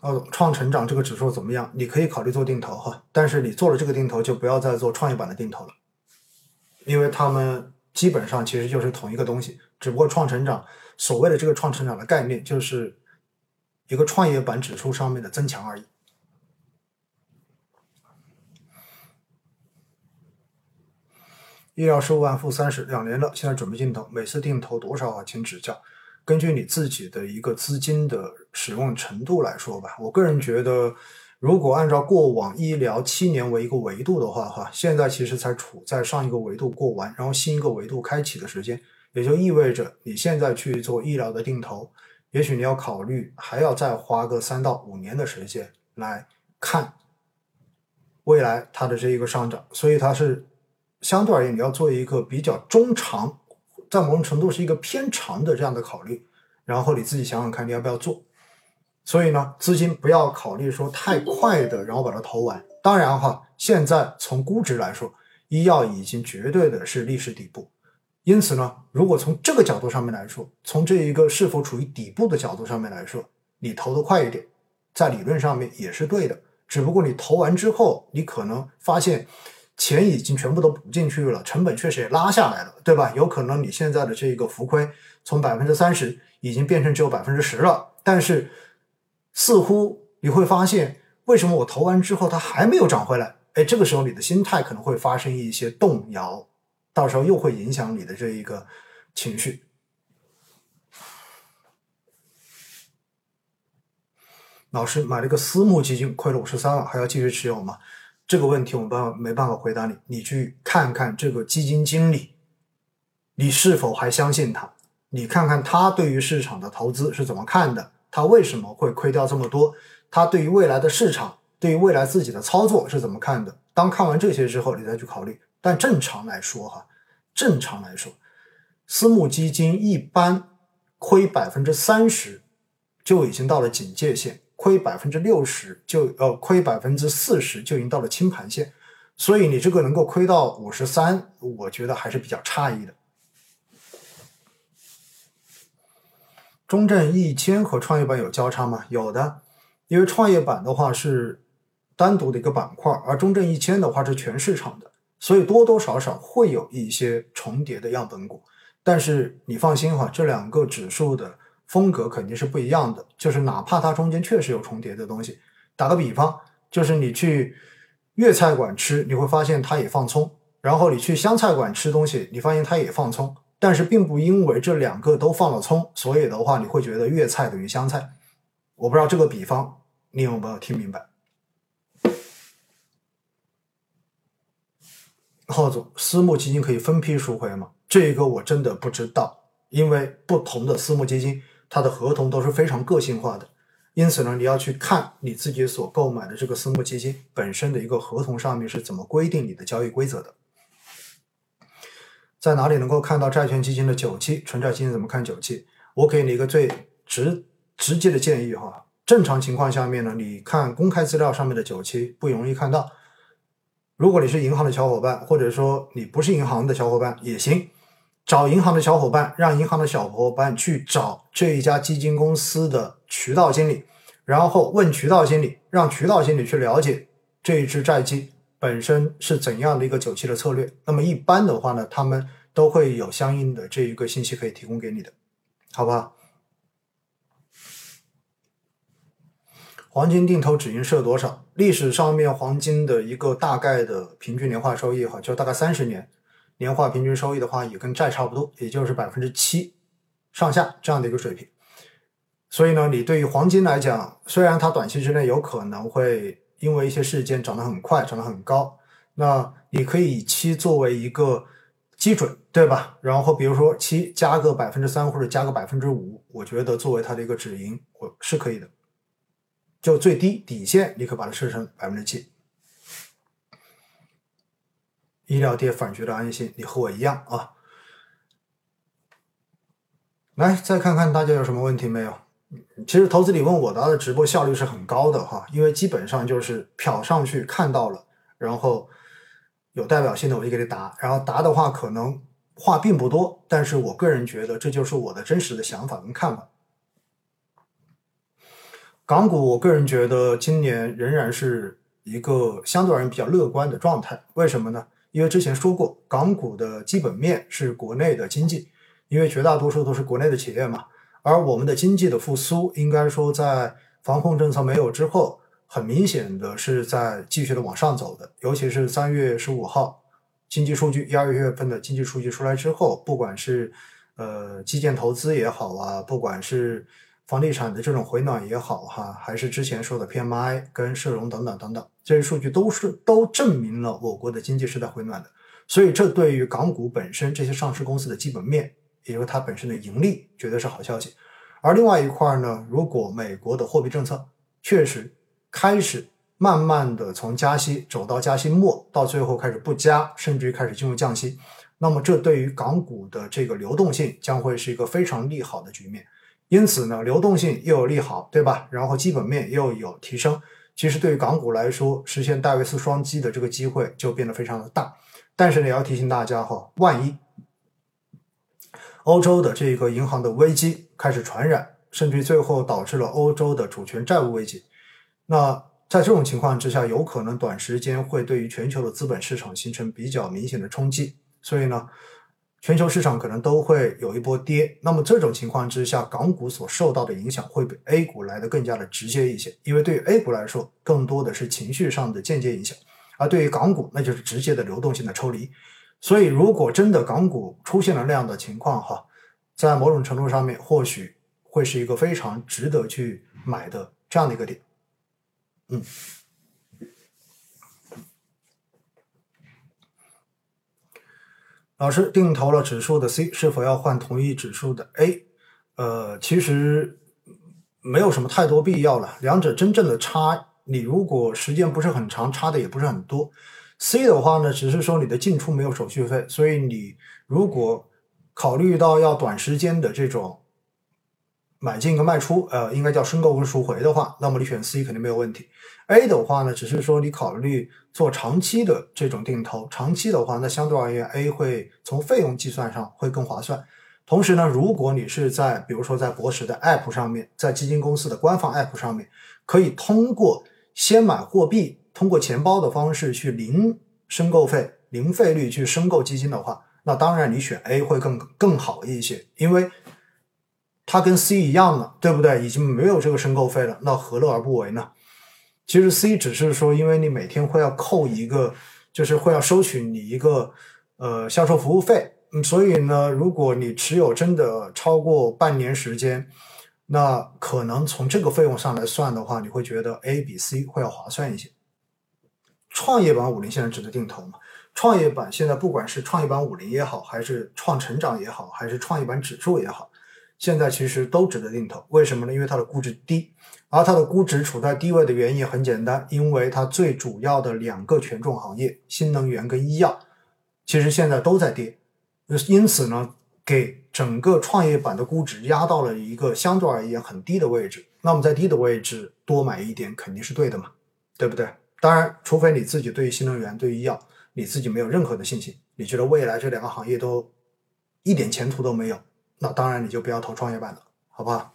哦，创成长这个指数怎么样？你可以考虑做定投哈，但是你做了这个定投，就不要再做创业板的定投了，因为他们基本上其实就是同一个东西，只不过创成长所谓的这个创成长的概念，就是一个创业板指数上面的增强而已。医疗十五万负三十两年了，现在准备定投，每次定投多少啊？请指教。根据你自己的一个资金的使用程度来说吧，我个人觉得，如果按照过往医疗七年为一个维度的话，哈，现在其实才处在上一个维度过完，然后新一个维度开启的时间，也就意味着你现在去做医疗的定投，也许你要考虑还要再花个三到五年的时间来看未来它的这一个上涨，所以它是相对而言你要做一个比较中长。在某种程度是一个偏长的这样的考虑，然后你自己想想看你要不要做。所以呢，资金不要考虑说太快的，然后把它投完。当然哈，现在从估值来说，医药已经绝对的是历史底部。因此呢，如果从这个角度上面来说，从这一个是否处于底部的角度上面来说，你投的快一点，在理论上面也是对的。只不过你投完之后，你可能发现。钱已经全部都补进去了，成本确实也拉下来了，对吧？有可能你现在的这个浮亏从百分之三十已经变成只有百分之十了，但是似乎你会发现，为什么我投完之后它还没有涨回来？哎，这个时候你的心态可能会发生一些动摇，到时候又会影响你的这一个情绪。老师买了个私募基金，亏了五十三万，还要继续持有吗？这个问题我们办没办法回答你，你去看看这个基金经理，你是否还相信他？你看看他对于市场的投资是怎么看的？他为什么会亏掉这么多？他对于未来的市场，对于未来自己的操作是怎么看的？当看完这些之后，你再去考虑。但正常来说，哈，正常来说，私募基金一般亏百分之三十就已经到了警戒线。亏百分之六十就呃亏百分之四十就已经到了清盘线，所以你这个能够亏到五十三，我觉得还是比较诧异的。中证一千和创业板有交叉吗？有的，因为创业板的话是单独的一个板块，而中证一千的话是全市场的，所以多多少少会有一些重叠的样本股。但是你放心哈，这两个指数的。风格肯定是不一样的，就是哪怕它中间确实有重叠的东西，打个比方，就是你去粤菜馆吃，你会发现它也放葱，然后你去湘菜馆吃东西，你发现它也放葱，但是并不因为这两个都放了葱，所以的话你会觉得粤菜等于湘菜。我不知道这个比方你有没有听明白？浩总，私募基金可以分批赎回吗？这个我真的不知道，因为不同的私募基金。它的合同都是非常个性化的，因此呢，你要去看你自己所购买的这个私募基金本身的一个合同上面是怎么规定你的交易规则的。在哪里能够看到债券基金的久期？纯债基金怎么看久期？我给你一个最直直接的建议哈，正常情况下面呢，你看公开资料上面的久期不容易看到。如果你是银行的小伙伴，或者说你不是银行的小伙伴也行。找银行的小伙伴，让银行的小伙伴去找这一家基金公司的渠道经理，然后问渠道经理，让渠道经理去了解这一支债基本身是怎样的一个久期的策略。那么一般的话呢，他们都会有相应的这一个信息可以提供给你的，好吧？黄金定投止盈设多少？历史上面黄金的一个大概的平均年化收益哈，就大概三十年。年化平均收益的话，也跟债差不多，也就是百分之七上下这样的一个水平。所以呢，你对于黄金来讲，虽然它短期之内有可能会因为一些事件涨得很快，涨得很高，那你可以以七作为一个基准，对吧？然后比如说七加个百分之三或者加个百分之五，我觉得作为它的一个止盈，我是可以的。就最低底线，你可以把它设成百分之七。医疗跌反而觉得安心，你和我一样啊。来，再看看大家有什么问题没有？其实投资里问我答的直播效率是很高的哈，因为基本上就是瞟上去看到了，然后有代表性的我就给你答，然后答的话可能话并不多，但是我个人觉得这就是我的真实的想法跟看法。港股，我个人觉得今年仍然是一个相对而言比较乐观的状态。为什么呢？因为之前说过，港股的基本面是国内的经济，因为绝大多数都是国内的企业嘛。而我们的经济的复苏，应该说在防控政策没有之后，很明显的是在继续的往上走的。尤其是三月十五号经济数据，一二月份的经济数据出来之后，不管是呃基建投资也好啊，不管是房地产的这种回暖也好，哈，还是之前说的 PMI 跟社融等等等等，这些数据都是都证明了我国的经济是在回暖的，所以这对于港股本身这些上市公司的基本面，也就是它本身的盈利，绝对是好消息。而另外一块呢，如果美国的货币政策确实开始慢慢的从加息走到加息末，到最后开始不加，甚至于开始进入降息，那么这对于港股的这个流动性将会是一个非常利好的局面。因此呢，流动性又有利好，对吧？然后基本面又有提升，其实对于港股来说，实现戴维斯双击的这个机会就变得非常的大。但是呢，也要提醒大家哈，万一欧洲的这个银行的危机开始传染，甚至于最后导致了欧洲的主权债务危机，那在这种情况之下，有可能短时间会对于全球的资本市场形成比较明显的冲击。所以呢。全球市场可能都会有一波跌，那么这种情况之下，港股所受到的影响会比 A 股来的更加的直接一些，因为对于 A 股来说，更多的是情绪上的间接影响，而对于港股，那就是直接的流动性的抽离。所以，如果真的港股出现了那样的情况，哈，在某种程度上面，或许会是一个非常值得去买的这样的一个点，嗯。老师定投了指数的 C，是否要换同一指数的 A？呃，其实没有什么太多必要了。两者真正的差，你如果时间不是很长，差的也不是很多。C 的话呢，只是说你的进出没有手续费，所以你如果考虑到要短时间的这种。买进跟卖出，呃，应该叫申购跟赎回的话，那么你选 C 肯定没有问题。A 的话呢，只是说你考虑做长期的这种定投，长期的话，那相对而言 A 会从费用计算上会更划算。同时呢，如果你是在比如说在博时的 App 上面，在基金公司的官方 App 上面，可以通过先买货币，通过钱包的方式去零申购费、零费率去申购基金的话，那当然你选 A 会更更好一些，因为。它跟 C 一样了，对不对？已经没有这个申购费了，那何乐而不为呢？其实 C 只是说，因为你每天会要扣一个，就是会要收取你一个呃销售服务费，嗯，所以呢，如果你持有真的超过半年时间，那可能从这个费用上来算的话，你会觉得 A 比 C 会要划算一些。创业板五零现在值得定投吗？创业板现在不管是创业板五零也好，还是创成长也好，还是创业板指数也好。现在其实都值得定投，为什么呢？因为它的估值低，而它的估值处在低位的原因很简单，因为它最主要的两个权重行业，新能源跟医药，其实现在都在跌，因此呢，给整个创业板的估值压到了一个相对而言很低的位置。那么在低的位置多买一点肯定是对的嘛，对不对？当然，除非你自己对于新能源、对医药，你自己没有任何的信心，你觉得未来这两个行业都一点前途都没有。那当然，你就不要投创业板了，好不好？